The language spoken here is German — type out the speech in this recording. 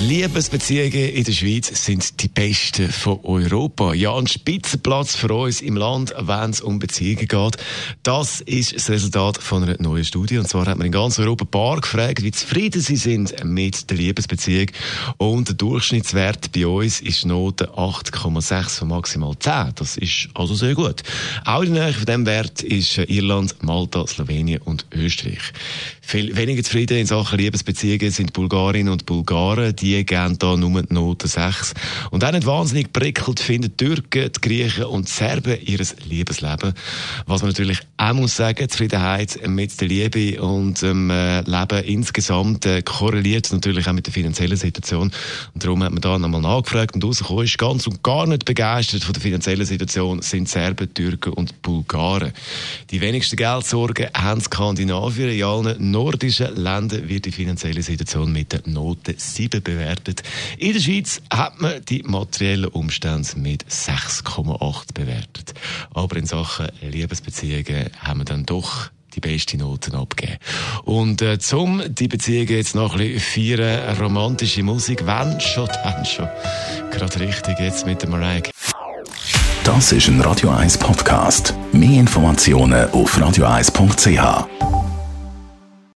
Liebesbeziehungen in der Schweiz sind die besten von Europa. Ja, ein Spitzenplatz für uns im Land, wenn es um Beziehungen geht. Das ist das Resultat von einer neuen Studie. Und zwar hat man in ganz Europa ein Paar gefragt, wie zufrieden sie sind mit der Liebesbeziehung. Und der Durchschnittswert bei uns ist Note 8,6 von maximal 10. Das ist also sehr gut. Auch der Nähe von diesem Wert ist Irland, Malta, Slowenien und Österreich. Viel weniger zufrieden in Sachen Liebesbeziehungen sind Bulgarinnen und Bulgaren. Die die geben da nur die Note 6. Und auch nicht wahnsinnig prickelt finden die Türken, die Griechen und die Serben ihr Liebesleben. Was man natürlich auch muss sagen, Zufriedenheit mit der Liebe und dem äh, Leben insgesamt äh, korreliert natürlich auch mit der finanziellen Situation. Und darum hat man da nochmal nachgefragt und rausgekommen ist ganz und gar nicht begeistert von der finanziellen Situation sind Serben, Türken und Bulgaren. Die wenigsten Geldsorgen haben Skandinavien. In allen nordischen Ländern wird die finanzielle Situation mit der Note 7 bewertet bewertet. In der Schweiz hat man die materiellen Umstände mit 6,8 bewertet. Aber in Sachen Liebesbeziehungen haben wir dann doch die beste Noten abgeben. Und äh, zum die Beziehungen jetzt noch ein bisschen feiern, romantische Musik, wenn schon, dann schon. Gerade richtig jetzt mit der Mariah. Das ist ein Radio 1 Podcast. Mehr Informationen auf radio1.ch.